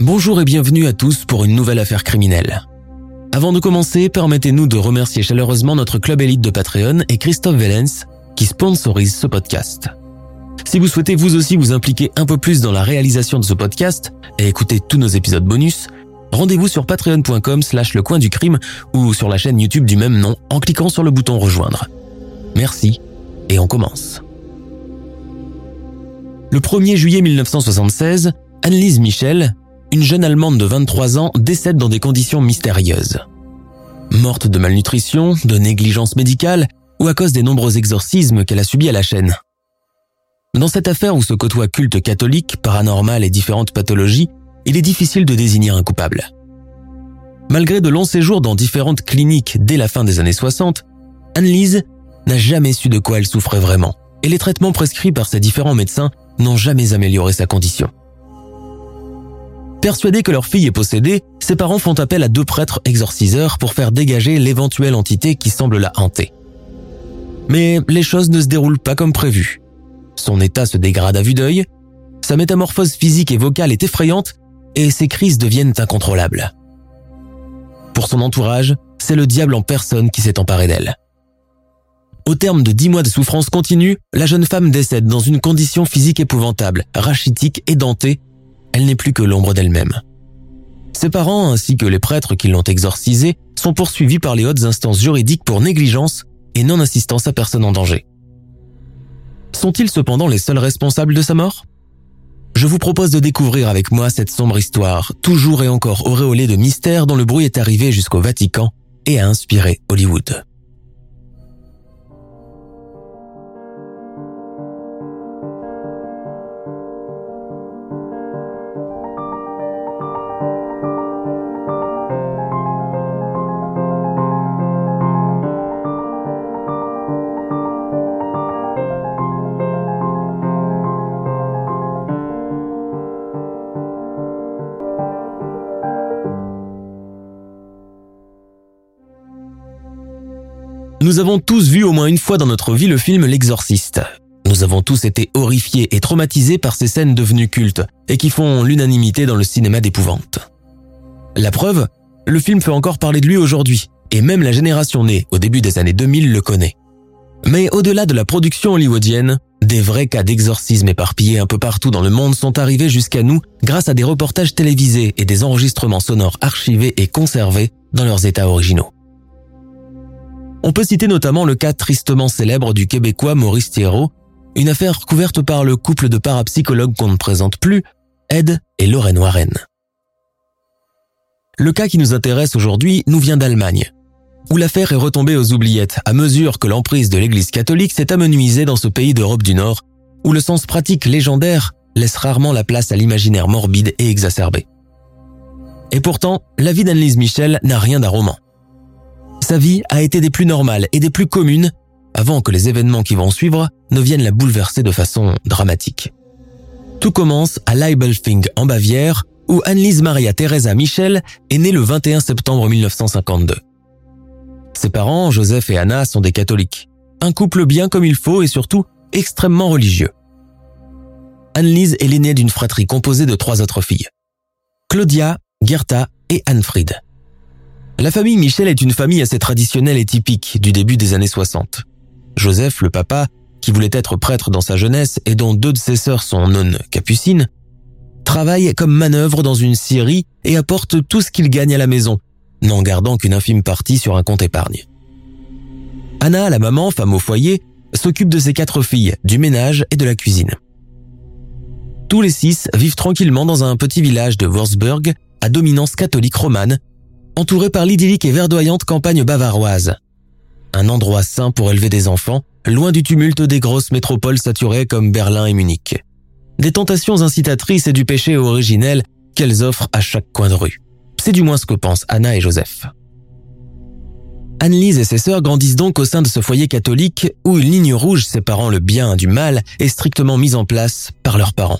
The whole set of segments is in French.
Bonjour et bienvenue à tous pour une nouvelle affaire criminelle. Avant de commencer, permettez-nous de remercier chaleureusement notre club élite de Patreon et Christophe Vellens qui sponsorise ce podcast. Si vous souhaitez vous aussi vous impliquer un peu plus dans la réalisation de ce podcast et écouter tous nos épisodes bonus, rendez-vous sur patreon.com slash le coin du crime ou sur la chaîne YouTube du même nom en cliquant sur le bouton rejoindre. Merci et on commence. Le 1er juillet 1976, Annelise Michel, une jeune Allemande de 23 ans décède dans des conditions mystérieuses. Morte de malnutrition, de négligence médicale ou à cause des nombreux exorcismes qu'elle a subis à la chaîne. Dans cette affaire où se côtoient culte catholique, paranormal et différentes pathologies, il est difficile de désigner un coupable. Malgré de longs séjours dans différentes cliniques dès la fin des années 60, Annelise n'a jamais su de quoi elle souffrait vraiment, et les traitements prescrits par ses différents médecins n'ont jamais amélioré sa condition. Persuadés que leur fille est possédée, ses parents font appel à deux prêtres exorciseurs pour faire dégager l'éventuelle entité qui semble la hanter. Mais les choses ne se déroulent pas comme prévu. Son état se dégrade à vue d'œil, sa métamorphose physique et vocale est effrayante et ses crises deviennent incontrôlables. Pour son entourage, c'est le diable en personne qui s'est emparé d'elle. Au terme de dix mois de souffrance continue, la jeune femme décède dans une condition physique épouvantable, rachitique, édentée elle n'est plus que l'ombre d'elle-même. Ses parents ainsi que les prêtres qui l'ont exorcisée sont poursuivis par les hautes instances juridiques pour négligence et non-assistance à personne en danger. Sont-ils cependant les seuls responsables de sa mort? Je vous propose de découvrir avec moi cette sombre histoire, toujours et encore auréolée de mystère dont le bruit est arrivé jusqu'au Vatican et a inspiré Hollywood. Nous avons tous vu au moins une fois dans notre vie le film L'Exorciste. Nous avons tous été horrifiés et traumatisés par ces scènes devenues cultes et qui font l'unanimité dans le cinéma d'épouvante. La preuve, le film fait encore parler de lui aujourd'hui, et même la génération née au début des années 2000 le connaît. Mais au-delà de la production hollywoodienne, des vrais cas d'exorcisme éparpillés un peu partout dans le monde sont arrivés jusqu'à nous grâce à des reportages télévisés et des enregistrements sonores archivés et conservés dans leurs états originaux. On peut citer notamment le cas tristement célèbre du Québécois Maurice Thierot, une affaire couverte par le couple de parapsychologues qu'on ne présente plus, Ed et Lorraine Warren. Le cas qui nous intéresse aujourd'hui nous vient d'Allemagne, où l'affaire est retombée aux oubliettes à mesure que l'emprise de l'Église catholique s'est amenuisée dans ce pays d'Europe du Nord, où le sens pratique légendaire laisse rarement la place à l'imaginaire morbide et exacerbé. Et pourtant, la vie d'Annelise Michel n'a rien d'un. Sa vie a été des plus normales et des plus communes avant que les événements qui vont suivre ne viennent la bouleverser de façon dramatique. Tout commence à Leibelfing en Bavière où Annelise Maria Teresa Michel est née le 21 septembre 1952. Ses parents, Joseph et Anna, sont des catholiques. Un couple bien comme il faut et surtout extrêmement religieux. Annelise est l'aînée d'une fratrie composée de trois autres filles. Claudia, Gerta et Anfried. La famille Michel est une famille assez traditionnelle et typique du début des années 60. Joseph, le papa, qui voulait être prêtre dans sa jeunesse et dont deux de ses sœurs sont nonnes capucines, travaille comme manœuvre dans une scierie et apporte tout ce qu'il gagne à la maison, n'en gardant qu'une infime partie sur un compte épargne. Anna, la maman, femme au foyer, s'occupe de ses quatre filles, du ménage et de la cuisine. Tous les six vivent tranquillement dans un petit village de Wurzburg à dominance catholique romane, entourée par l'idyllique et verdoyante campagne bavaroise. Un endroit sain pour élever des enfants, loin du tumulte des grosses métropoles saturées comme Berlin et Munich. Des tentations incitatrices et du péché originel qu'elles offrent à chaque coin de rue. C'est du moins ce que pensent Anna et Joseph. Anne-Lise et ses sœurs grandissent donc au sein de ce foyer catholique où une ligne rouge séparant le bien du mal est strictement mise en place par leurs parents.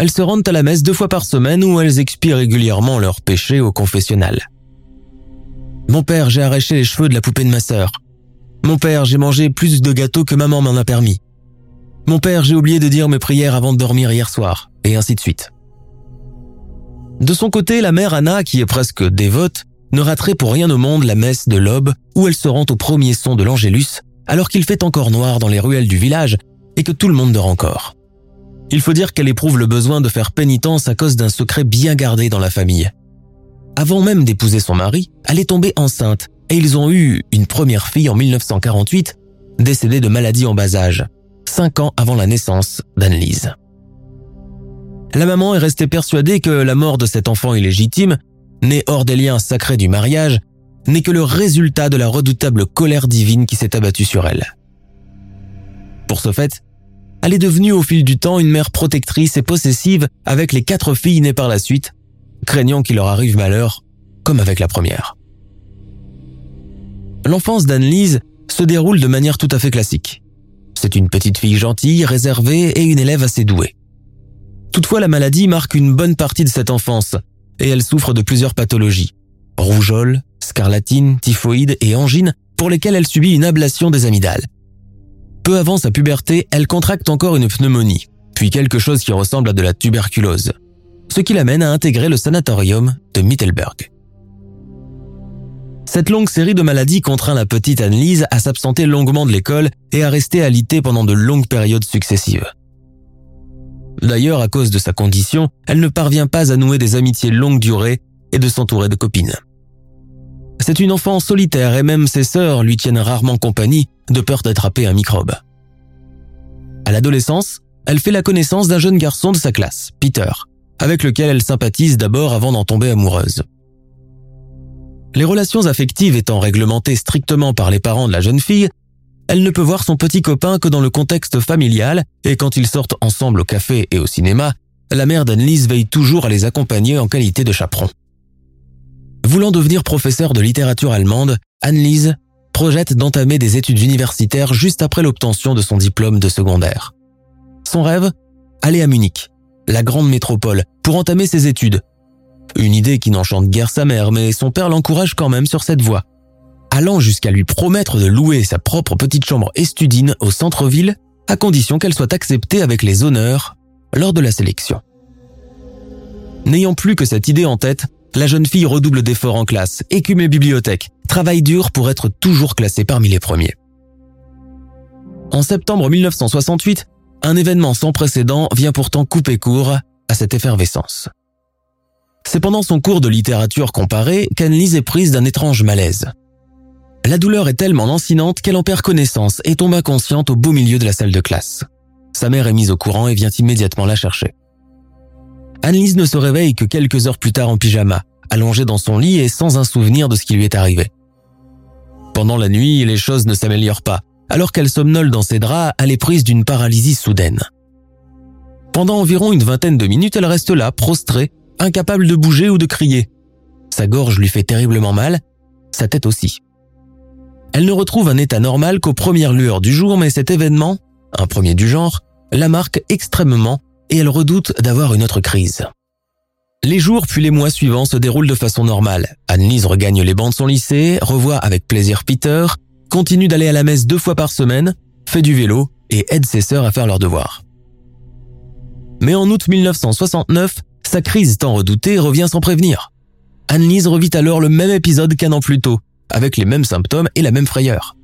Elles se rendent à la messe deux fois par semaine où elles expient régulièrement leurs péchés au confessionnal. Mon père, j'ai arraché les cheveux de la poupée de ma sœur. Mon père, j'ai mangé plus de gâteaux que maman m'en a permis. Mon père, j'ai oublié de dire mes prières avant de dormir hier soir, et ainsi de suite. De son côté, la mère Anna, qui est presque dévote, ne raterait pour rien au monde la messe de l'aube où elle se rend au premier son de l'Angélus alors qu'il fait encore noir dans les ruelles du village et que tout le monde dort encore. Il faut dire qu'elle éprouve le besoin de faire pénitence à cause d'un secret bien gardé dans la famille. Avant même d'épouser son mari, elle est tombée enceinte et ils ont eu une première fille en 1948, décédée de maladie en bas âge, cinq ans avant la naissance d'Anne-Lise. La maman est restée persuadée que la mort de cet enfant illégitime né hors des liens sacrés du mariage, n'est que le résultat de la redoutable colère divine qui s'est abattue sur elle. Pour ce fait, elle est devenue au fil du temps une mère protectrice et possessive avec les quatre filles nées par la suite, craignant qu'il leur arrive malheur, comme avec la première. L'enfance d'Anne-Lise se déroule de manière tout à fait classique. C'est une petite fille gentille, réservée et une élève assez douée. Toutefois, la maladie marque une bonne partie de cette enfance, et elle souffre de plusieurs pathologies. Rougeole, scarlatine, typhoïde et angine pour lesquelles elle subit une ablation des amygdales. Peu avant sa puberté, elle contracte encore une pneumonie, puis quelque chose qui ressemble à de la tuberculose, ce qui l'amène à intégrer le sanatorium de Mittelberg. Cette longue série de maladies contraint la petite Anne-Lise à s'absenter longuement de l'école et à rester alitée pendant de longues périodes successives. D'ailleurs, à cause de sa condition, elle ne parvient pas à nouer des amitiés longue durée et de s'entourer de copines. C'est une enfant solitaire et même ses sœurs lui tiennent rarement compagnie de peur d'attraper un microbe. À l'adolescence, elle fait la connaissance d'un jeune garçon de sa classe, Peter, avec lequel elle sympathise d'abord avant d'en tomber amoureuse. Les relations affectives étant réglementées strictement par les parents de la jeune fille, elle ne peut voir son petit copain que dans le contexte familial et quand ils sortent ensemble au café et au cinéma, la mère d'Annelise veille toujours à les accompagner en qualité de chaperon. Voulant devenir professeur de littérature allemande, Annelise projette d'entamer des études universitaires juste après l'obtention de son diplôme de secondaire. Son rêve Aller à Munich, la grande métropole, pour entamer ses études. Une idée qui n'enchante guère sa mère, mais son père l'encourage quand même sur cette voie allant jusqu'à lui promettre de louer sa propre petite chambre estudine au centre-ville, à condition qu'elle soit acceptée avec les honneurs lors de la sélection. N'ayant plus que cette idée en tête, la jeune fille redouble d'efforts en classe, écume les bibliothèques, travaille dur pour être toujours classée parmi les premiers. En septembre 1968, un événement sans précédent vient pourtant couper court à cette effervescence. C'est pendant son cours de littérature comparée qu'Annelise est prise d'un étrange malaise. La douleur est tellement lancinante qu'elle en perd connaissance et tombe inconsciente au beau milieu de la salle de classe. Sa mère est mise au courant et vient immédiatement la chercher. Annelise ne se réveille que quelques heures plus tard en pyjama, allongée dans son lit et sans un souvenir de ce qui lui est arrivé. Pendant la nuit, les choses ne s'améliorent pas. Alors qu'elle somnole dans ses draps, elle est prise d'une paralysie soudaine. Pendant environ une vingtaine de minutes, elle reste là, prostrée, incapable de bouger ou de crier. Sa gorge lui fait terriblement mal, sa tête aussi. Elle ne retrouve un état normal qu'aux premières lueurs du jour, mais cet événement, un premier du genre, la marque extrêmement et elle redoute d'avoir une autre crise. Les jours puis les mois suivants se déroulent de façon normale. Annelise regagne les bancs de son lycée, revoit avec plaisir Peter, continue d'aller à la messe deux fois par semaine, fait du vélo et aide ses sœurs à faire leurs devoirs. Mais en août 1969, sa crise tant redoutée revient sans prévenir. Annelise revit alors le même épisode qu'un an plus tôt, avec les mêmes symptômes et la même frayeur.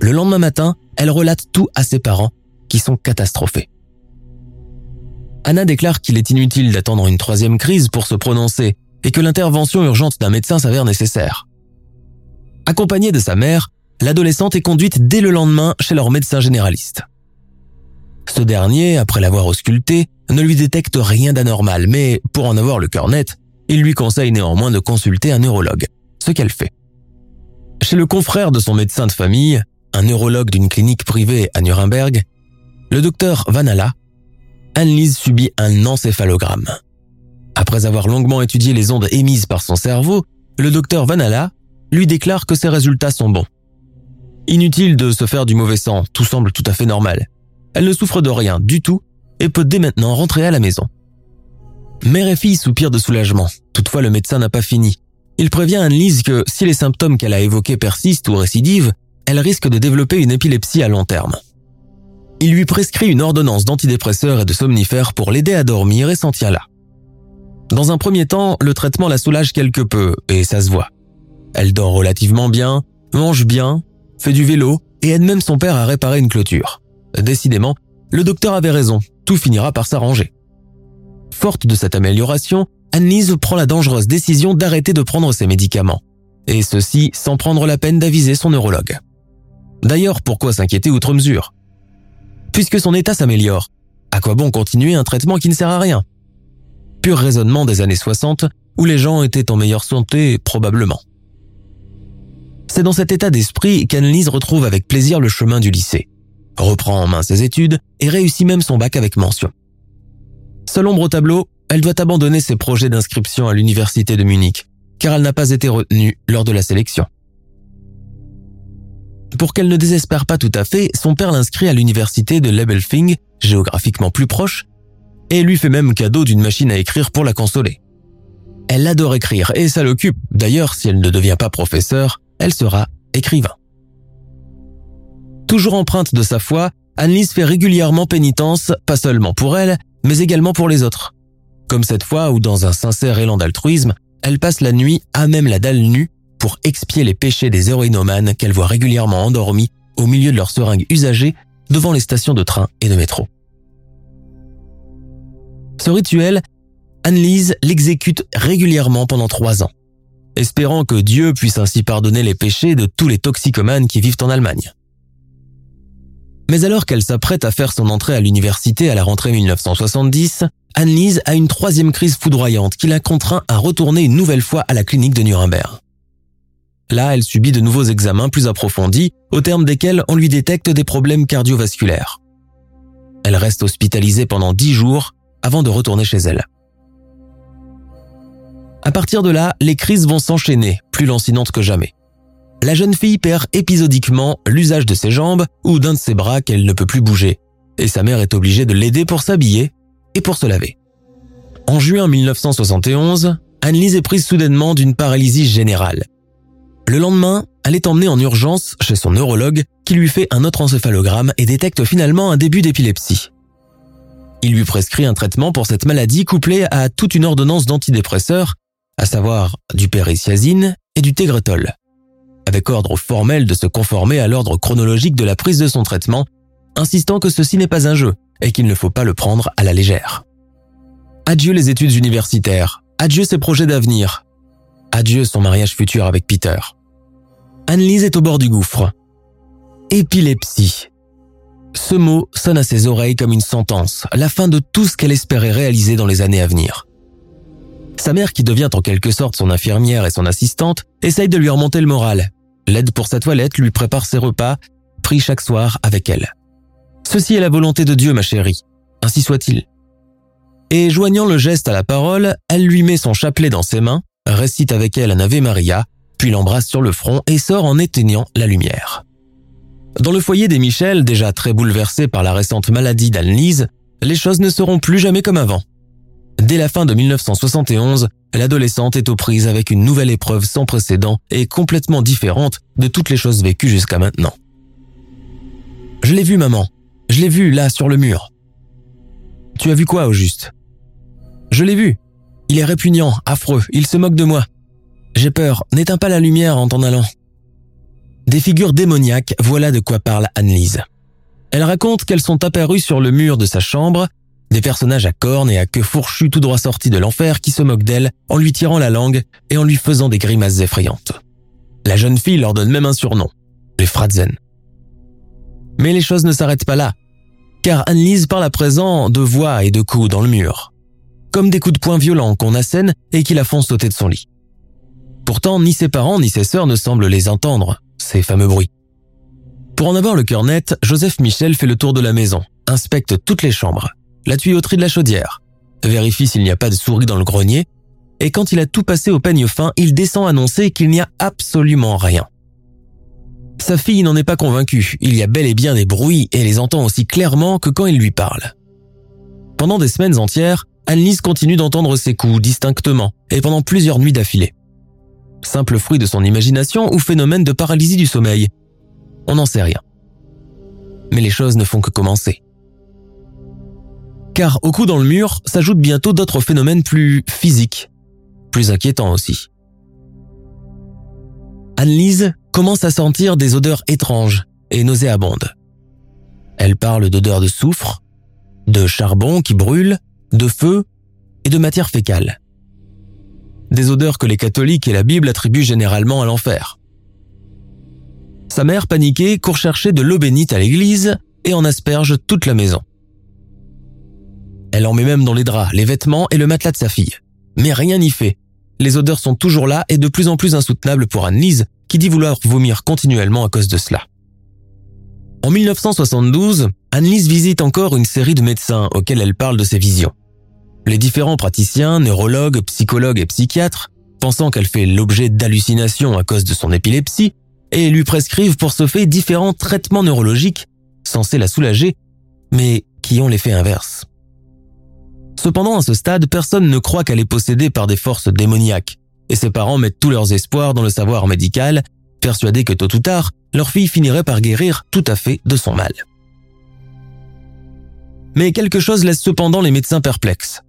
Le lendemain matin, elle relate tout à ses parents, qui sont catastrophés. Anna déclare qu'il est inutile d'attendre une troisième crise pour se prononcer et que l'intervention urgente d'un médecin s'avère nécessaire. Accompagnée de sa mère, l'adolescente est conduite dès le lendemain chez leur médecin généraliste. Ce dernier, après l'avoir ausculté, ne lui détecte rien d'anormal, mais pour en avoir le cœur net, il lui conseille néanmoins de consulter un neurologue, ce qu'elle fait. Chez le confrère de son médecin de famille, un neurologue d'une clinique privée à Nuremberg, le docteur Vanala, Anne-Lise subit un encéphalogramme. Après avoir longuement étudié les ondes émises par son cerveau, le docteur Vanala lui déclare que ses résultats sont bons. Inutile de se faire du mauvais sang, tout semble tout à fait normal. Elle ne souffre de rien du tout et peut dès maintenant rentrer à la maison. Mère et fille soupirent de soulagement. Toutefois, le médecin n'a pas fini. Il prévient Anne-Lise que si les symptômes qu'elle a évoqués persistent ou récidivent, elle risque de développer une épilepsie à long terme. Il lui prescrit une ordonnance d'antidépresseurs et de somnifères pour l'aider à dormir et s'en tient là. Dans un premier temps, le traitement la soulage quelque peu, et ça se voit. Elle dort relativement bien, mange bien, fait du vélo et aide même son père à réparer une clôture. Décidément, le docteur avait raison, tout finira par s'arranger. Forte de cette amélioration, Annelise prend la dangereuse décision d'arrêter de prendre ses médicaments. Et ceci sans prendre la peine d'aviser son neurologue. D'ailleurs, pourquoi s'inquiéter outre mesure? Puisque son état s'améliore, à quoi bon continuer un traitement qui ne sert à rien? Pur raisonnement des années 60, où les gens étaient en meilleure santé, probablement. C'est dans cet état d'esprit qu'Annelise retrouve avec plaisir le chemin du lycée, reprend en main ses études et réussit même son bac avec mention. Seule ombre au tableau, elle doit abandonner ses projets d'inscription à l'université de Munich, car elle n'a pas été retenue lors de la sélection. Pour qu'elle ne désespère pas tout à fait, son père l'inscrit à l'université de Lebelfing, géographiquement plus proche, et lui fait même cadeau d'une machine à écrire pour la consoler. Elle adore écrire et ça l'occupe. D'ailleurs, si elle ne devient pas professeur, elle sera écrivain. Toujours empreinte de sa foi, Annelise fait régulièrement pénitence, pas seulement pour elle, mais également pour les autres. Comme cette fois où, dans un sincère élan d'altruisme, elle passe la nuit à même la dalle nue pour expier les péchés des héroïnomanes qu'elle voit régulièrement endormis au milieu de leurs seringues usagées devant les stations de train et de métro. Ce rituel, Annelise l'exécute régulièrement pendant trois ans espérant que Dieu puisse ainsi pardonner les péchés de tous les toxicomanes qui vivent en Allemagne. Mais alors qu'elle s'apprête à faire son entrée à l'université à la rentrée 1970, Annelise a une troisième crise foudroyante qui la contraint à retourner une nouvelle fois à la clinique de Nuremberg. Là, elle subit de nouveaux examens plus approfondis, au terme desquels on lui détecte des problèmes cardiovasculaires. Elle reste hospitalisée pendant dix jours avant de retourner chez elle. À partir de là, les crises vont s'enchaîner, plus lancinantes que jamais. La jeune fille perd épisodiquement l'usage de ses jambes ou d'un de ses bras qu'elle ne peut plus bouger, et sa mère est obligée de l'aider pour s'habiller et pour se laver. En juin 1971, Annelise est prise soudainement d'une paralysie générale. Le lendemain, elle est emmenée en urgence chez son neurologue qui lui fait un autre encéphalogramme et détecte finalement un début d'épilepsie. Il lui prescrit un traitement pour cette maladie couplé à toute une ordonnance d'antidépresseurs à savoir du périciazine et du tegretol, avec ordre formel de se conformer à l'ordre chronologique de la prise de son traitement, insistant que ceci n'est pas un jeu et qu'il ne faut pas le prendre à la légère. Adieu les études universitaires, adieu ses projets d'avenir, adieu son mariage futur avec Peter. Annelise est au bord du gouffre. Épilepsie. Ce mot sonne à ses oreilles comme une sentence, la fin de tout ce qu'elle espérait réaliser dans les années à venir. Sa mère, qui devient en quelque sorte son infirmière et son assistante, essaye de lui remonter le moral, l'aide pour sa toilette, lui prépare ses repas, prie chaque soir avec elle. Ceci est la volonté de Dieu, ma chérie. Ainsi soit-il. Et joignant le geste à la parole, elle lui met son chapelet dans ses mains, récite avec elle un Ave Maria, puis l'embrasse sur le front et sort en éteignant la lumière. Dans le foyer des Michel, déjà très bouleversé par la récente maladie d'Annelise, les choses ne seront plus jamais comme avant. Dès la fin de 1971, l'adolescente est aux prises avec une nouvelle épreuve sans précédent et complètement différente de toutes les choses vécues jusqu'à maintenant. Je l'ai vu, maman. Je l'ai vu, là, sur le mur. Tu as vu quoi, au juste? Je l'ai vu. Il est répugnant, affreux, il se moque de moi. J'ai peur, n'éteins pas la lumière en t'en allant. Des figures démoniaques, voilà de quoi parle Annelise. Elle raconte qu'elles sont apparues sur le mur de sa chambre des personnages à cornes et à queue fourchue tout droit sortis de l'enfer qui se moquent d'elle en lui tirant la langue et en lui faisant des grimaces effrayantes. La jeune fille leur donne même un surnom, les Fratzen. Mais les choses ne s'arrêtent pas là. car Annelise parle à présent de voix et de coups dans le mur, comme des coups de poing violents qu'on assène et qui la font sauter de son lit. Pourtant, ni ses parents ni ses sœurs ne semblent les entendre, ces fameux bruits. Pour en avoir le cœur net, Joseph Michel fait le tour de la maison, inspecte toutes les chambres, la tuyauterie de la chaudière, vérifie s'il n'y a pas de souris dans le grenier, et quand il a tout passé au peigne fin, il descend annoncer qu'il n'y a absolument rien. Sa fille n'en est pas convaincue, il y a bel et bien des bruits et les entend aussi clairement que quand il lui parle. Pendant des semaines entières, Annelise continue d'entendre ses coups distinctement et pendant plusieurs nuits d'affilée. Simple fruit de son imagination ou phénomène de paralysie du sommeil On n'en sait rien. Mais les choses ne font que commencer. Car au coup dans le mur s'ajoutent bientôt d'autres phénomènes plus physiques, plus inquiétants aussi. Annelise commence à sentir des odeurs étranges et nauséabondes. Elle parle d'odeurs de soufre, de charbon qui brûle, de feu et de matière fécale. Des odeurs que les catholiques et la Bible attribuent généralement à l'enfer. Sa mère, paniquée, court chercher de l'eau bénite à l'église et en asperge toute la maison. Elle en met même dans les draps, les vêtements et le matelas de sa fille. Mais rien n'y fait. Les odeurs sont toujours là et de plus en plus insoutenables pour Anne-Lise, qui dit vouloir vomir continuellement à cause de cela. En 1972, Anne-Lise visite encore une série de médecins auxquels elle parle de ses visions. Les différents praticiens, neurologues, psychologues et psychiatres, pensant qu'elle fait l'objet d'hallucinations à cause de son épilepsie, et lui prescrivent pour ce fait différents traitements neurologiques censés la soulager, mais qui ont l'effet inverse. Cependant, à ce stade, personne ne croit qu'elle est possédée par des forces démoniaques, et ses parents mettent tous leurs espoirs dans le savoir médical, persuadés que tôt ou tard, leur fille finirait par guérir tout à fait de son mal. Mais quelque chose laisse cependant les médecins perplexes.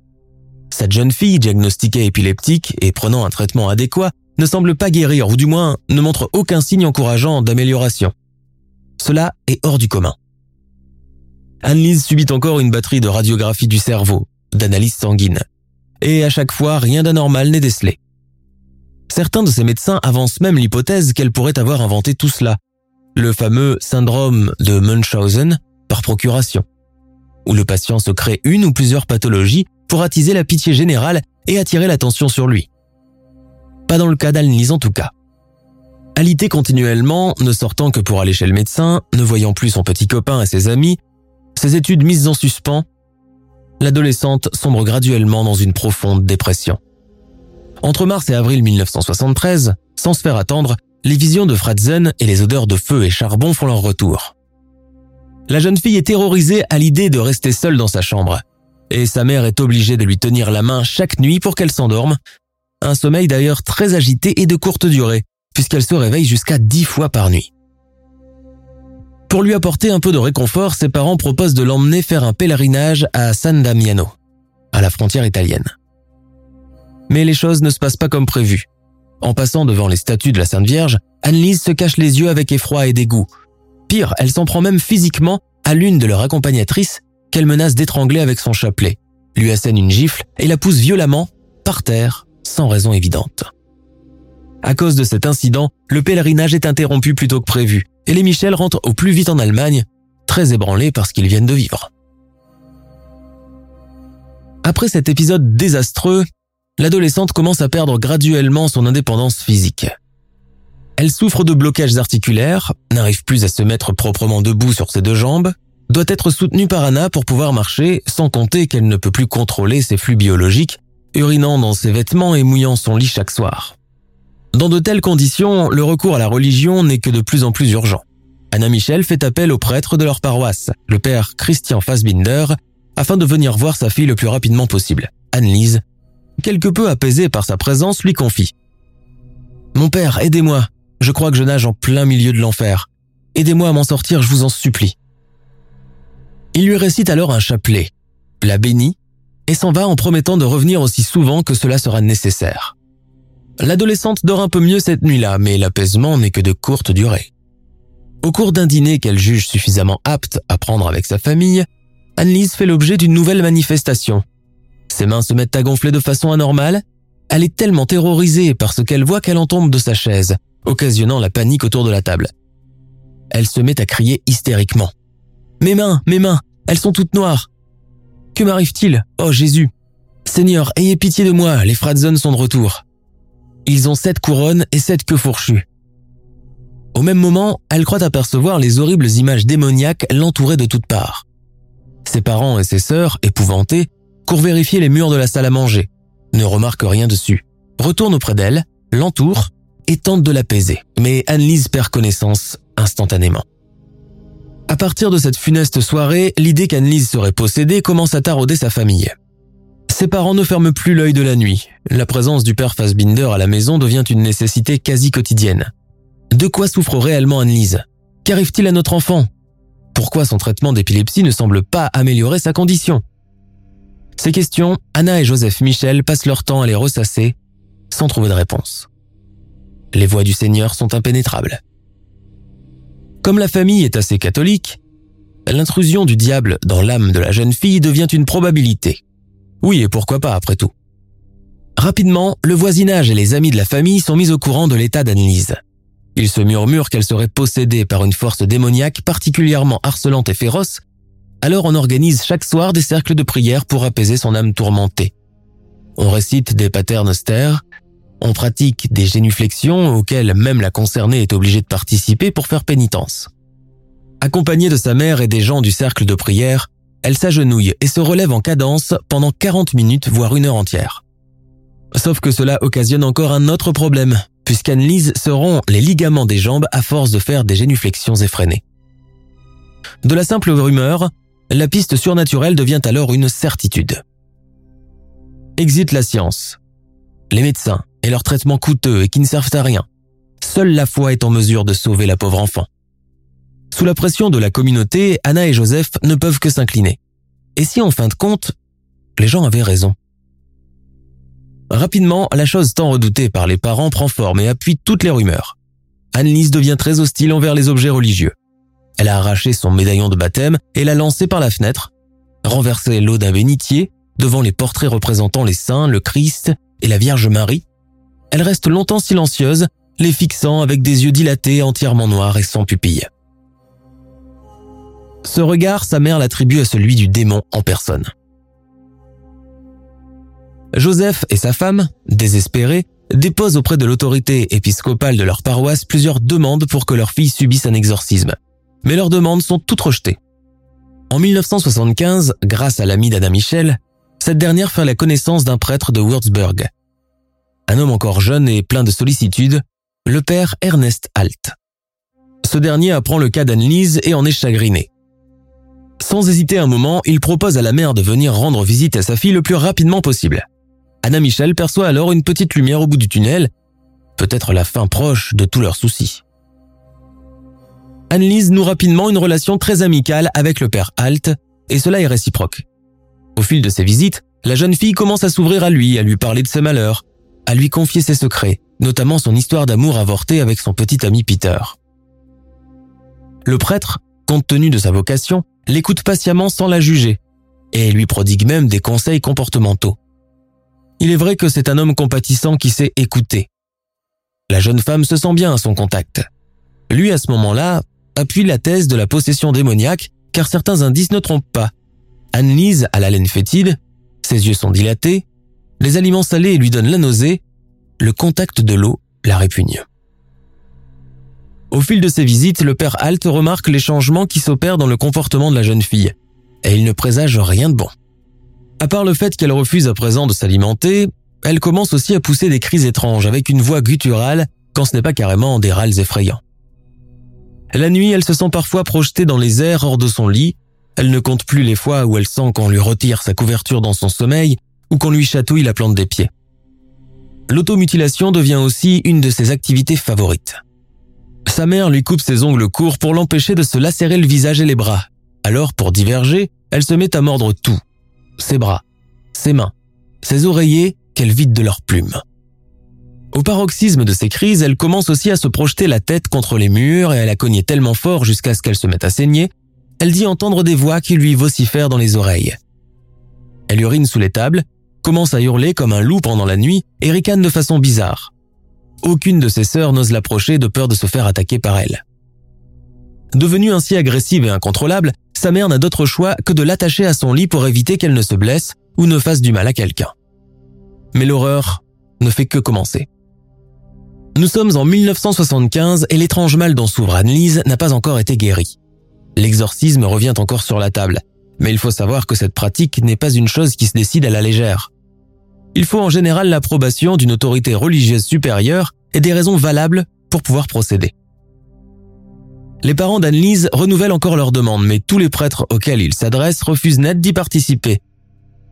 Cette jeune fille, diagnostiquée épileptique et prenant un traitement adéquat, ne semble pas guérir, ou du moins ne montre aucun signe encourageant d'amélioration. Cela est hors du commun. Anne-Lise subit encore une batterie de radiographie du cerveau, d'analyse sanguine. Et à chaque fois, rien d'anormal n'est décelé. Certains de ces médecins avancent même l'hypothèse qu'elle pourrait avoir inventé tout cela, le fameux syndrome de Munchausen par procuration, où le patient se crée une ou plusieurs pathologies pour attiser la pitié générale et attirer l'attention sur lui. Pas dans le cas d'Alnise en tout cas. Alité continuellement, ne sortant que pour aller chez le médecin, ne voyant plus son petit copain et ses amis, ses études mises en suspens, l'adolescente sombre graduellement dans une profonde dépression. Entre mars et avril 1973, sans se faire attendre, les visions de Fratzen et les odeurs de feu et charbon font leur retour. La jeune fille est terrorisée à l'idée de rester seule dans sa chambre, et sa mère est obligée de lui tenir la main chaque nuit pour qu'elle s'endorme, un sommeil d'ailleurs très agité et de courte durée, puisqu'elle se réveille jusqu'à dix fois par nuit. Pour lui apporter un peu de réconfort, ses parents proposent de l'emmener faire un pèlerinage à San Damiano, à la frontière italienne. Mais les choses ne se passent pas comme prévu. En passant devant les statues de la Sainte Vierge, Annelise se cache les yeux avec effroi et dégoût. Pire, elle s'en prend même physiquement à l'une de leurs accompagnatrices qu'elle menace d'étrangler avec son chapelet, lui assène une gifle et la pousse violemment par terre sans raison évidente. À cause de cet incident, le pèlerinage est interrompu plus tôt que prévu et les Michel rentrent au plus vite en Allemagne, très ébranlés par ce qu'ils viennent de vivre. Après cet épisode désastreux, l'adolescente commence à perdre graduellement son indépendance physique. Elle souffre de blocages articulaires, n'arrive plus à se mettre proprement debout sur ses deux jambes, doit être soutenue par Anna pour pouvoir marcher, sans compter qu'elle ne peut plus contrôler ses flux biologiques, urinant dans ses vêtements et mouillant son lit chaque soir. Dans de telles conditions, le recours à la religion n'est que de plus en plus urgent. Anna Michel fait appel au prêtre de leur paroisse, le père Christian Fassbinder, afin de venir voir sa fille le plus rapidement possible. Anne-Lise, quelque peu apaisée par sa présence, lui confie. Mon père, aidez-moi. Je crois que je nage en plein milieu de l'enfer. Aidez-moi à m'en sortir, je vous en supplie. Il lui récite alors un chapelet, la bénit, et s'en va en promettant de revenir aussi souvent que cela sera nécessaire. L'adolescente dort un peu mieux cette nuit-là, mais l'apaisement n'est que de courte durée. Au cours d'un dîner qu'elle juge suffisamment apte à prendre avec sa famille, Annelise fait l'objet d'une nouvelle manifestation. Ses mains se mettent à gonfler de façon anormale. Elle est tellement terrorisée par ce qu'elle voit qu'elle en tombe de sa chaise, occasionnant la panique autour de la table. Elle se met à crier hystériquement. Mes mains, mes mains, Elles sont toutes noires. Que m'arrive-t-il Oh Jésus? Seigneur, ayez pitié de moi, les Fratzen sont de retour. Ils ont sept couronnes et sept queues fourchues. Au même moment, elle croit apercevoir les horribles images démoniaques l'entouraient de toutes parts. Ses parents et ses sœurs, épouvantés, courent vérifier les murs de la salle à manger, ne remarquent rien dessus, retournent auprès d'elle, l'entourent et tentent de l'apaiser. Mais Anne-Lise perd connaissance instantanément. À partir de cette funeste soirée, l'idée qu'Anne-Lise serait possédée commence à tarauder sa famille. Ses parents ne ferment plus l'œil de la nuit. La présence du père Fassbinder à la maison devient une nécessité quasi quotidienne. De quoi souffre réellement Anne-Lise? Qu'arrive-t-il à notre enfant? Pourquoi son traitement d'épilepsie ne semble pas améliorer sa condition? Ces questions, Anna et Joseph Michel passent leur temps à les ressasser sans trouver de réponse. Les voies du Seigneur sont impénétrables. Comme la famille est assez catholique, l'intrusion du diable dans l'âme de la jeune fille devient une probabilité. Oui, et pourquoi pas après tout. Rapidement, le voisinage et les amis de la famille sont mis au courant de l'état d'Annelise. Ils se murmurent qu'elle serait possédée par une force démoniaque particulièrement harcelante et féroce, alors on organise chaque soir des cercles de prière pour apaiser son âme tourmentée. On récite des paternosters, on pratique des génuflexions auxquelles même la concernée est obligée de participer pour faire pénitence. Accompagnée de sa mère et des gens du cercle de prière, elle s'agenouille et se relève en cadence pendant 40 minutes voire une heure entière. Sauf que cela occasionne encore un autre problème, puisqu'Anne-Lise se rompt les ligaments des jambes à force de faire des génuflexions effrénées. De la simple rumeur, la piste surnaturelle devient alors une certitude. Exit la science. Les médecins et leurs traitements coûteux et qui ne servent à rien. Seule la foi est en mesure de sauver la pauvre enfant. Sous la pression de la communauté, Anna et Joseph ne peuvent que s'incliner. Et si en fin de compte, les gens avaient raison? Rapidement, la chose tant redoutée par les parents prend forme et appuie toutes les rumeurs. Annelise devient très hostile envers les objets religieux. Elle a arraché son médaillon de baptême et l'a lancé par la fenêtre, renversé l'eau d'un bénitier devant les portraits représentant les saints, le Christ et la Vierge Marie. Elle reste longtemps silencieuse, les fixant avec des yeux dilatés, entièrement noirs et sans pupilles. Ce regard, sa mère l'attribue à celui du démon en personne. Joseph et sa femme, désespérés, déposent auprès de l'autorité épiscopale de leur paroisse plusieurs demandes pour que leur fille subisse un exorcisme. Mais leurs demandes sont toutes rejetées. En 1975, grâce à l'ami d'Anna Michel, cette dernière fait la connaissance d'un prêtre de Würzburg. Un homme encore jeune et plein de sollicitude, le père Ernest Alt. Ce dernier apprend le cas d'Anne-Lise et en est chagriné. Sans hésiter un moment, il propose à la mère de venir rendre visite à sa fille le plus rapidement possible. Anna Michel perçoit alors une petite lumière au bout du tunnel, peut-être la fin proche de tous leurs soucis. Anne-Lise noue rapidement une relation très amicale avec le père Alt, et cela est réciproque. Au fil de ses visites, la jeune fille commence à s'ouvrir à lui, à lui parler de ses malheurs, à lui confier ses secrets, notamment son histoire d'amour avorté avec son petit ami Peter. Le prêtre, compte tenu de sa vocation, l'écoute patiemment sans la juger, et lui prodigue même des conseils comportementaux. Il est vrai que c'est un homme compatissant qui sait écouter. La jeune femme se sent bien à son contact. Lui, à ce moment-là, appuie la thèse de la possession démoniaque, car certains indices ne trompent pas. Anne-Lise a la laine fétide, ses yeux sont dilatés, les aliments salés lui donnent la nausée, le contact de l'eau la répugne. Au fil de ses visites, le père Alt remarque les changements qui s'opèrent dans le comportement de la jeune fille, et il ne présage rien de bon. À part le fait qu'elle refuse à présent de s'alimenter, elle commence aussi à pousser des cris étranges avec une voix gutturale quand ce n'est pas carrément des râles effrayants. La nuit, elle se sent parfois projetée dans les airs hors de son lit. Elle ne compte plus les fois où elle sent qu'on lui retire sa couverture dans son sommeil ou qu'on lui chatouille la plante des pieds. L'automutilation devient aussi une de ses activités favorites. Sa mère lui coupe ses ongles courts pour l'empêcher de se lacérer le visage et les bras. Alors, pour diverger, elle se met à mordre tout, ses bras, ses mains, ses oreillers qu'elle vide de leurs plumes. Au paroxysme de ces crises, elle commence aussi à se projeter la tête contre les murs et elle a cogné tellement fort jusqu'à ce qu'elle se mette à saigner, elle dit entendre des voix qui lui vocifèrent dans les oreilles. Elle urine sous les tables, commence à hurler comme un loup pendant la nuit et ricane de façon bizarre. Aucune de ses sœurs n'ose l'approcher de peur de se faire attaquer par elle. Devenue ainsi agressive et incontrôlable, sa mère n'a d'autre choix que de l'attacher à son lit pour éviter qu'elle ne se blesse ou ne fasse du mal à quelqu'un. Mais l'horreur ne fait que commencer. Nous sommes en 1975 et l'étrange mal dont s'ouvre Anne-Lise n'a pas encore été guéri. L'exorcisme revient encore sur la table, mais il faut savoir que cette pratique n'est pas une chose qui se décide à la légère. Il faut en général l'approbation d'une autorité religieuse supérieure et des raisons valables pour pouvoir procéder. Les parents d'Anne-Lise renouvellent encore leur demande, mais tous les prêtres auxquels ils s'adressent refusent net d'y participer,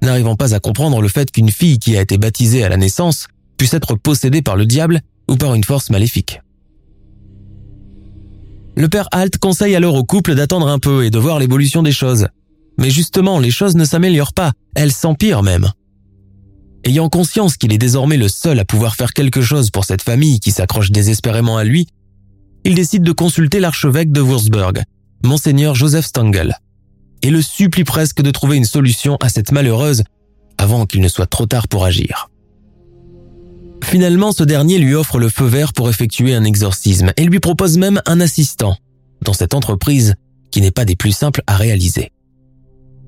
n'arrivant pas à comprendre le fait qu'une fille qui a été baptisée à la naissance puisse être possédée par le diable ou par une force maléfique. Le père Halt conseille alors au couple d'attendre un peu et de voir l'évolution des choses. Mais justement, les choses ne s'améliorent pas, elles s'empirent même. Ayant conscience qu'il est désormais le seul à pouvoir faire quelque chose pour cette famille qui s'accroche désespérément à lui, il décide de consulter l'archevêque de Würzburg, monseigneur Joseph Stangl, et le supplie presque de trouver une solution à cette malheureuse avant qu'il ne soit trop tard pour agir. Finalement, ce dernier lui offre le feu vert pour effectuer un exorcisme et lui propose même un assistant dans cette entreprise qui n'est pas des plus simples à réaliser.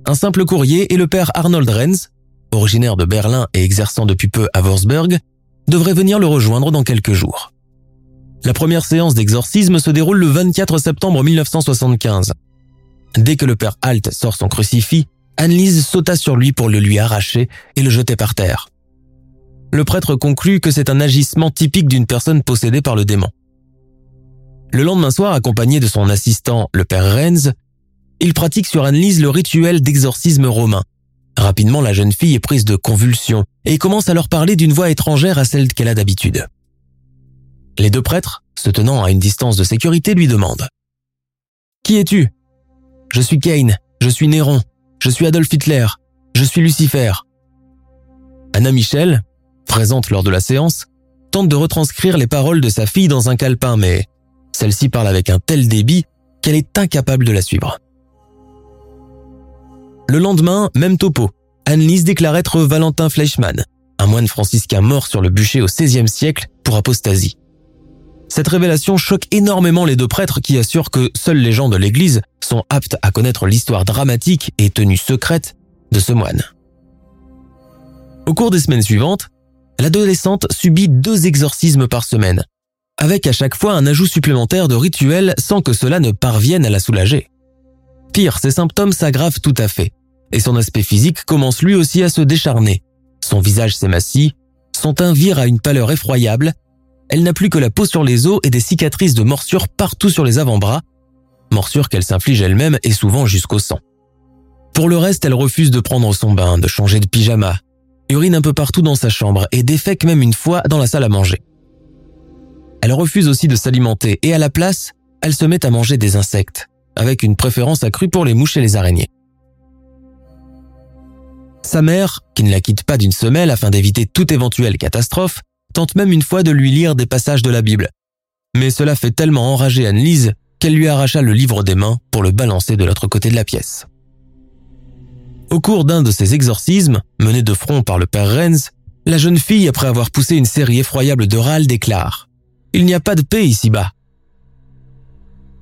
Un simple courrier et le père Arnold Renz, originaire de Berlin et exerçant depuis peu à Würzburg, devrait venir le rejoindre dans quelques jours. La première séance d'exorcisme se déroule le 24 septembre 1975. Dès que le père Halt sort son crucifix, Annelise sauta sur lui pour le lui arracher et le jeter par terre le prêtre conclut que c'est un agissement typique d'une personne possédée par le démon. Le lendemain soir, accompagné de son assistant, le père Renz, il pratique sur Annelise le rituel d'exorcisme romain. Rapidement, la jeune fille est prise de convulsions et commence à leur parler d'une voix étrangère à celle qu'elle a d'habitude. Les deux prêtres, se tenant à une distance de sécurité, lui demandent ⁇ Qui es-tu ?⁇ Je suis Cain, je suis Néron, je suis Adolf Hitler, je suis Lucifer. Anna Michel, présente lors de la séance, tente de retranscrire les paroles de sa fille dans un calepin, mais celle-ci parle avec un tel débit qu'elle est incapable de la suivre. Le lendemain, même topo, Anne-Lise déclare être Valentin Fleischmann, un moine franciscain mort sur le bûcher au XVIe siècle pour apostasie. Cette révélation choque énormément les deux prêtres qui assurent que seuls les gens de l'Église sont aptes à connaître l'histoire dramatique et tenue secrète de ce moine. Au cours des semaines suivantes, l'adolescente subit deux exorcismes par semaine, avec à chaque fois un ajout supplémentaire de rituels sans que cela ne parvienne à la soulager. Pire, ses symptômes s'aggravent tout à fait, et son aspect physique commence lui aussi à se décharner. Son visage s'émassit, son teint vire à une pâleur effroyable, elle n'a plus que la peau sur les os et des cicatrices de morsures partout sur les avant-bras, morsures qu'elle s'inflige elle-même et souvent jusqu'au sang. Pour le reste, elle refuse de prendre son bain, de changer de pyjama, urine un peu partout dans sa chambre et défèque même une fois dans la salle à manger. Elle refuse aussi de s'alimenter et à la place, elle se met à manger des insectes, avec une préférence accrue pour les mouches et les araignées. Sa mère, qui ne la quitte pas d'une semelle afin d'éviter toute éventuelle catastrophe, tente même une fois de lui lire des passages de la Bible. Mais cela fait tellement enrager Anne-Lise qu'elle lui arracha le livre des mains pour le balancer de l'autre côté de la pièce. Au cours d'un de ces exorcismes, mené de front par le père Renz, la jeune fille, après avoir poussé une série effroyable de râles, déclare ⁇ Il n'y a pas de paix ici-bas !⁇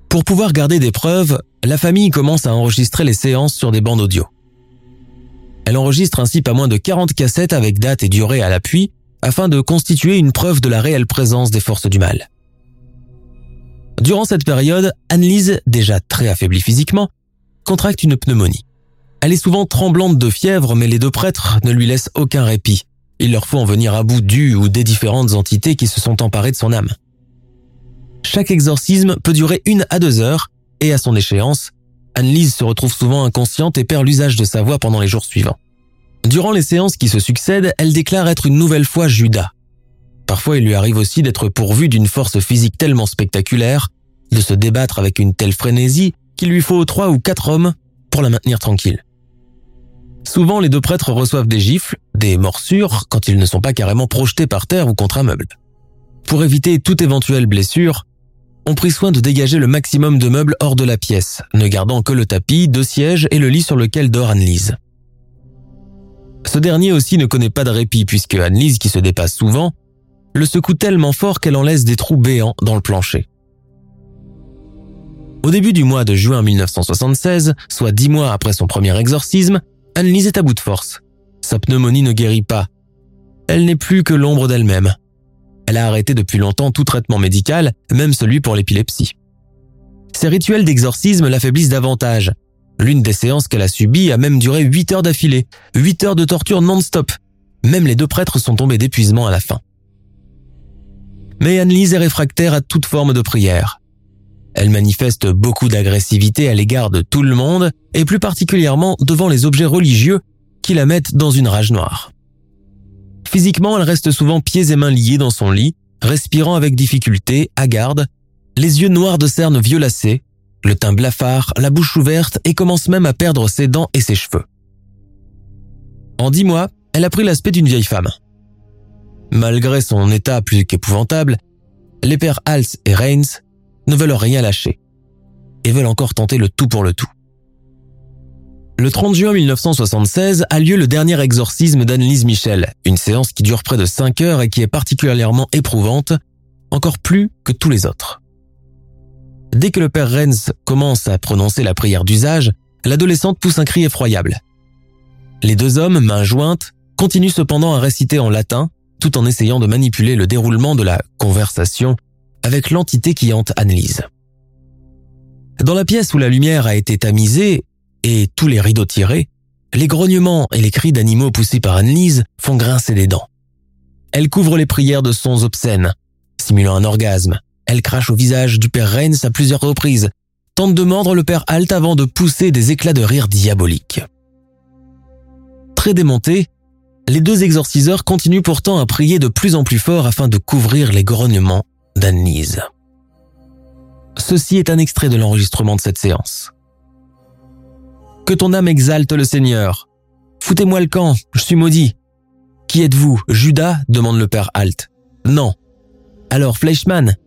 Pour pouvoir garder des preuves, la famille commence à enregistrer les séances sur des bandes audio. Elle enregistre ainsi pas moins de 40 cassettes avec date et durée à l'appui, afin de constituer une preuve de la réelle présence des forces du mal. Durant cette période, Annelise, déjà très affaiblie physiquement, contracte une pneumonie. Elle est souvent tremblante de fièvre, mais les deux prêtres ne lui laissent aucun répit. Il leur faut en venir à bout du ou des différentes entités qui se sont emparées de son âme. Chaque exorcisme peut durer une à deux heures, et à son échéance, Anne-Lise se retrouve souvent inconsciente et perd l'usage de sa voix pendant les jours suivants. Durant les séances qui se succèdent, elle déclare être une nouvelle fois Judas. Parfois, il lui arrive aussi d'être pourvue d'une force physique tellement spectaculaire, de se débattre avec une telle frénésie qu'il lui faut trois ou quatre hommes pour la maintenir tranquille. Souvent, les deux prêtres reçoivent des gifles, des morsures, quand ils ne sont pas carrément projetés par terre ou contre un meuble. Pour éviter toute éventuelle blessure, on prit soin de dégager le maximum de meubles hors de la pièce, ne gardant que le tapis, deux sièges et le lit sur lequel dort Anne-Lise. Ce dernier aussi ne connaît pas de répit puisque Anne-Lise, qui se dépasse souvent, le secoue tellement fort qu'elle en laisse des trous béants dans le plancher. Au début du mois de juin 1976, soit dix mois après son premier exorcisme, Annelise est à bout de force. Sa pneumonie ne guérit pas. Elle n'est plus que l'ombre d'elle-même. Elle a arrêté depuis longtemps tout traitement médical, même celui pour l'épilepsie. Ces rituels d'exorcisme l'affaiblissent davantage. L'une des séances qu'elle a subies a même duré 8 heures d'affilée, 8 heures de torture non-stop. Même les deux prêtres sont tombés d'épuisement à la fin. Mais Annelise est réfractaire à toute forme de prière. Elle manifeste beaucoup d'agressivité à l'égard de tout le monde, et plus particulièrement devant les objets religieux qui la mettent dans une rage noire. Physiquement, elle reste souvent pieds et mains liés dans son lit, respirant avec difficulté, garde, les yeux noirs de cernes violacées, le teint blafard, la bouche ouverte et commence même à perdre ses dents et ses cheveux. En dix mois, elle a pris l'aspect d'une vieille femme. Malgré son état plus qu'épouvantable, les pères Hals et Reigns ne veulent rien lâcher et veulent encore tenter le tout pour le tout. Le 30 juin 1976 a lieu le dernier exorcisme d'Annelise Michel, une séance qui dure près de 5 heures et qui est particulièrement éprouvante, encore plus que tous les autres. Dès que le père Renz commence à prononcer la prière d'usage, l'adolescente pousse un cri effroyable. Les deux hommes, mains jointes, continuent cependant à réciter en latin, tout en essayant de manipuler le déroulement de la conversation avec l'entité qui hante Annelise. Dans la pièce où la lumière a été tamisée et tous les rideaux tirés, les grognements et les cris d'animaux poussés par Annelise font grincer des dents. Elle couvre les prières de sons obscènes, simulant un orgasme. Elle crache au visage du père Reigns à plusieurs reprises, tente de mordre le père Halt avant de pousser des éclats de rire diaboliques. Très démontés, les deux exorciseurs continuent pourtant à prier de plus en plus fort afin de couvrir les grognements d'Annelise. Ceci est un extrait de l'enregistrement de cette séance. Que ton âme exalte le Seigneur. Foutez-moi le camp, je suis maudit. Qui êtes-vous, Judas? demande le père Halt. Non. Alors, Fleischmann?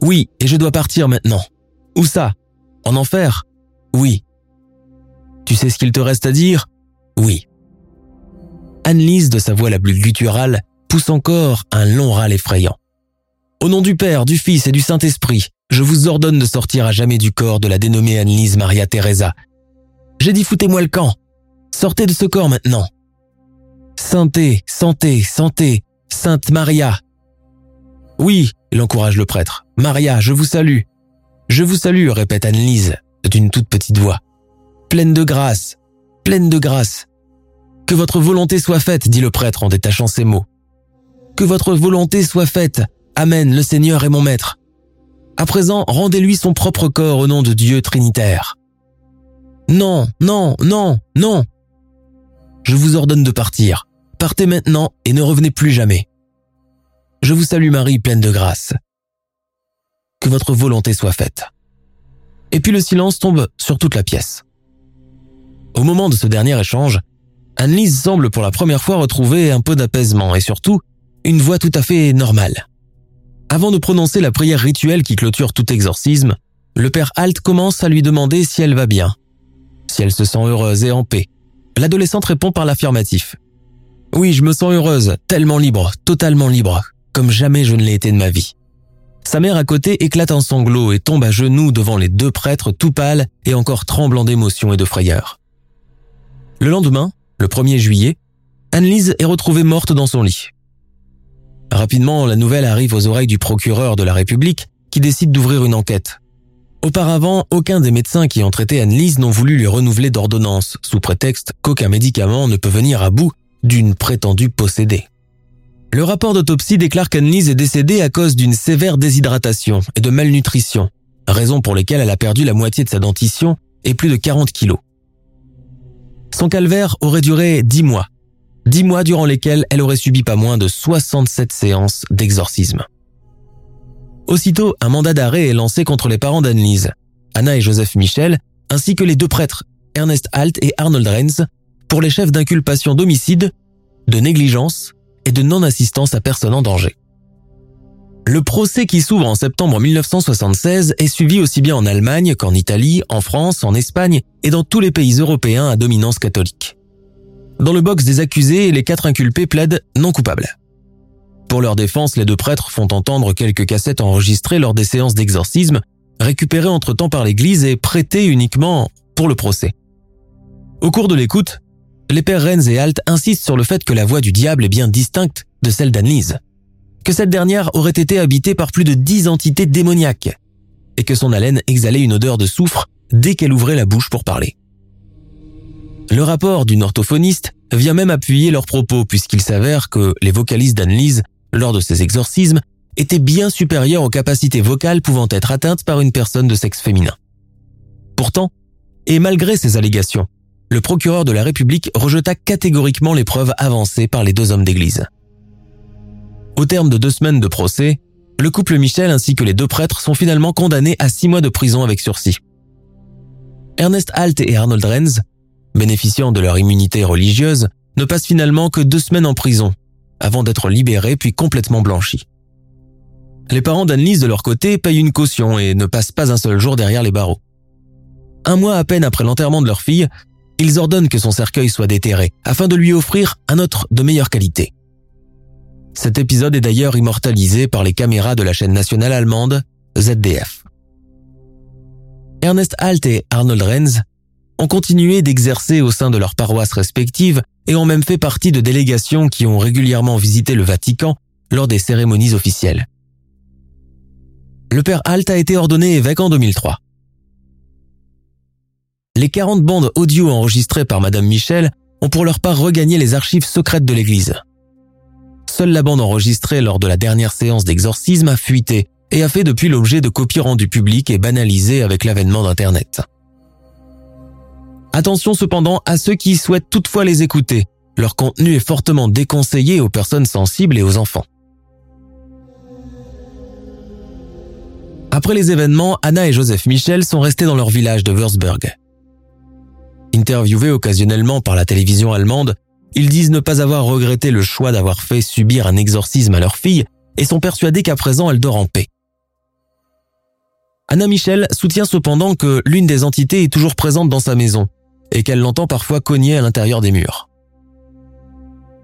Oui, et je dois partir maintenant. Où ça? En enfer? Oui. Tu sais ce qu'il te reste à dire? Oui. Anne-Lise, de sa voix la plus gutturale, pousse encore un long râle effrayant. Au nom du Père, du Fils et du Saint-Esprit, je vous ordonne de sortir à jamais du corps de la dénommée Anne-Lise Maria Teresa. J'ai dit foutez-moi le camp. Sortez de ce corps maintenant. Santé, santé, santé, Sainte Maria. Oui, l'encourage le prêtre. Maria, je vous salue. Je vous salue, répète Anne-Lise d'une toute petite voix. Pleine de grâce, pleine de grâce. Que votre volonté soit faite, dit le prêtre en détachant ses mots. Que votre volonté soit faite. Amen, le Seigneur est mon maître. À présent, rendez-lui son propre corps au nom de Dieu Trinitaire. Non, non, non, non. Je vous ordonne de partir. Partez maintenant et ne revenez plus jamais. Je vous salue Marie pleine de grâce. Que votre volonté soit faite. Et puis le silence tombe sur toute la pièce. Au moment de ce dernier échange, Annelise semble pour la première fois retrouver un peu d'apaisement et surtout une voix tout à fait normale. Avant de prononcer la prière rituelle qui clôture tout exorcisme, le père Halt commence à lui demander si elle va bien, si elle se sent heureuse et en paix. L'adolescente répond par l'affirmatif. Oui, je me sens heureuse, tellement libre, totalement libre, comme jamais je ne l'ai été de ma vie. Sa mère à côté éclate en sanglots et tombe à genoux devant les deux prêtres tout pâles et encore tremblant d'émotion et de frayeur. Le lendemain, le 1er juillet, Annelise est retrouvée morte dans son lit. Rapidement, la nouvelle arrive aux oreilles du procureur de la République qui décide d'ouvrir une enquête. Auparavant, aucun des médecins qui ont traité Annelise n'ont voulu lui renouveler d'ordonnance, sous prétexte qu'aucun médicament ne peut venir à bout d'une prétendue possédée. Le rapport d'autopsie déclare qu'Annelise est décédée à cause d'une sévère déshydratation et de malnutrition, raison pour lesquelles elle a perdu la moitié de sa dentition et plus de 40 kilos. Son calvaire aurait duré dix mois. Dix mois durant lesquels elle aurait subi pas moins de 67 séances d'exorcisme. Aussitôt, un mandat d'arrêt est lancé contre les parents d'Annelise, Anna et Joseph Michel, ainsi que les deux prêtres, Ernest Halt et Arnold Renz, pour les chefs d'inculpation d'homicide, de négligence et de non-assistance à personne en danger. Le procès qui s'ouvre en septembre 1976 est suivi aussi bien en Allemagne qu'en Italie, en France, en Espagne et dans tous les pays européens à dominance catholique. Dans le box des accusés, les quatre inculpés plaident non coupables. Pour leur défense, les deux prêtres font entendre quelques cassettes enregistrées lors des séances d'exorcisme récupérés entre-temps par l'Église et prêtés uniquement pour le procès. Au cours de l'écoute, les pères Rennes et Alt insistent sur le fait que la voix du diable est bien distincte de celle d'Annelise, que cette dernière aurait été habitée par plus de dix entités démoniaques, et que son haleine exhalait une odeur de soufre dès qu'elle ouvrait la bouche pour parler. Le rapport d'une orthophoniste vient même appuyer leurs propos puisqu'il s'avère que les vocalistes d'Annelise, lors de ces exorcismes, étaient bien supérieurs aux capacités vocales pouvant être atteintes par une personne de sexe féminin. Pourtant, et malgré ces allégations, le procureur de la République rejeta catégoriquement les preuves avancées par les deux hommes d'église. Au terme de deux semaines de procès, le couple Michel ainsi que les deux prêtres sont finalement condamnés à six mois de prison avec sursis. Ernest Halt et Arnold Renz, bénéficiant de leur immunité religieuse, ne passent finalement que deux semaines en prison, avant d'être libérés puis complètement blanchis. Les parents d'Annelise de leur côté payent une caution et ne passent pas un seul jour derrière les barreaux. Un mois à peine après l'enterrement de leur fille, ils ordonnent que son cercueil soit déterré afin de lui offrir un autre de meilleure qualité. Cet épisode est d'ailleurs immortalisé par les caméras de la chaîne nationale allemande ZDF. Ernest Halt et Arnold Renz ont continué d'exercer au sein de leurs paroisses respectives et ont même fait partie de délégations qui ont régulièrement visité le Vatican lors des cérémonies officielles. Le père Halt a été ordonné évêque en 2003. Les 40 bandes audio enregistrées par Madame Michel ont pour leur part regagné les archives secrètes de l'Église. Seule la bande enregistrée lors de la dernière séance d'exorcisme a fuité et a fait depuis l'objet de copies rendues publiques et banalisées avec l'avènement d'Internet. Attention cependant à ceux qui souhaitent toutefois les écouter. Leur contenu est fortement déconseillé aux personnes sensibles et aux enfants. Après les événements, Anna et Joseph Michel sont restés dans leur village de Würzburg. Interviewés occasionnellement par la télévision allemande, ils disent ne pas avoir regretté le choix d'avoir fait subir un exorcisme à leur fille et sont persuadés qu'à présent elle dort en paix. Anna Michel soutient cependant que l'une des entités est toujours présente dans sa maison et qu'elle l'entend parfois cogner à l'intérieur des murs.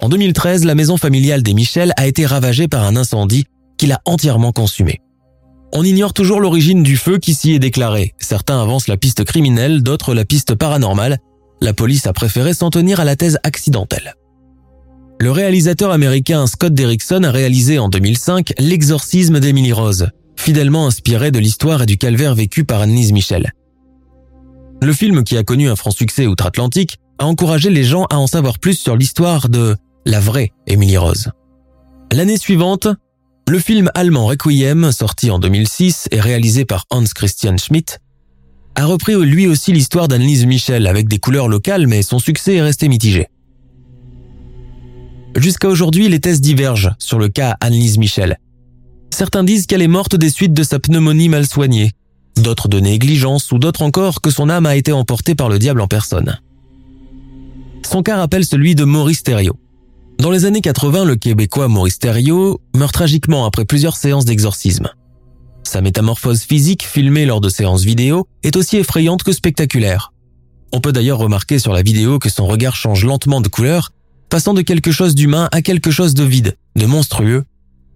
En 2013, la maison familiale des Michel a été ravagée par un incendie qui l'a entièrement consumée. On ignore toujours l'origine du feu qui s'y est déclaré. Certains avancent la piste criminelle, d'autres la piste paranormale, la police a préféré s'en tenir à la thèse accidentelle. Le réalisateur américain Scott Derrickson a réalisé en 2005 L'exorcisme d'Emily Rose, fidèlement inspiré de l'histoire et du calvaire vécu par Annelise Michel. Le film, qui a connu un franc succès outre-Atlantique, a encouragé les gens à en savoir plus sur l'histoire de la vraie Emily Rose. L'année suivante, le film allemand Requiem, sorti en 2006 et réalisé par Hans Christian Schmidt, a repris lui aussi l'histoire d'Annelise Michel avec des couleurs locales, mais son succès est resté mitigé. Jusqu'à aujourd'hui, les thèses divergent sur le cas Annelise Michel. Certains disent qu'elle est morte des suites de sa pneumonie mal soignée, d'autres de négligence ou d'autres encore que son âme a été emportée par le diable en personne. Son cas rappelle celui de Maurice Thériault. Dans les années 80, le Québécois Maurice Thériault meurt tragiquement après plusieurs séances d'exorcisme. Sa métamorphose physique, filmée lors de séances vidéo, est aussi effrayante que spectaculaire. On peut d'ailleurs remarquer sur la vidéo que son regard change lentement de couleur, passant de quelque chose d'humain à quelque chose de vide, de monstrueux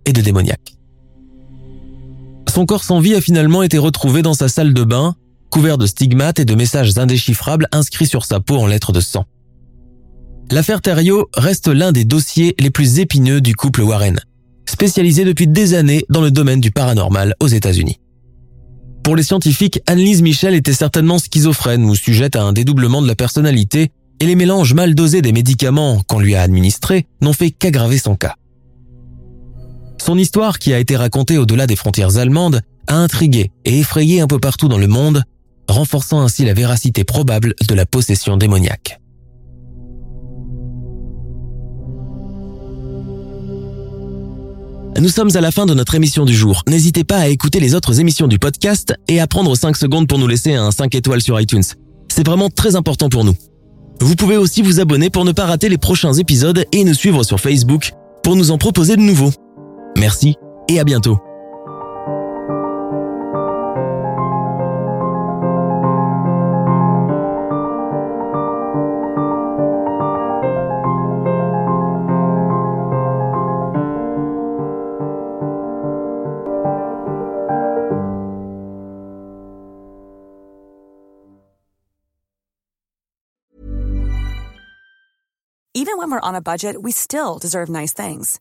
et de démoniaque. Son corps sans vie a finalement été retrouvé dans sa salle de bain, couvert de stigmates et de messages indéchiffrables inscrits sur sa peau en lettres de sang. L'affaire Thériault reste l'un des dossiers les plus épineux du couple Warren spécialisé depuis des années dans le domaine du paranormal aux États-Unis. Pour les scientifiques, Annelise Michel était certainement schizophrène ou sujette à un dédoublement de la personnalité et les mélanges mal dosés des médicaments qu'on lui a administrés n'ont fait qu'aggraver son cas. Son histoire, qui a été racontée au-delà des frontières allemandes, a intrigué et effrayé un peu partout dans le monde, renforçant ainsi la véracité probable de la possession démoniaque. Nous sommes à la fin de notre émission du jour. N'hésitez pas à écouter les autres émissions du podcast et à prendre 5 secondes pour nous laisser un 5 étoiles sur iTunes. C'est vraiment très important pour nous. Vous pouvez aussi vous abonner pour ne pas rater les prochains épisodes et nous suivre sur Facebook pour nous en proposer de nouveaux. Merci et à bientôt. Even when we're on a budget, we still deserve nice things.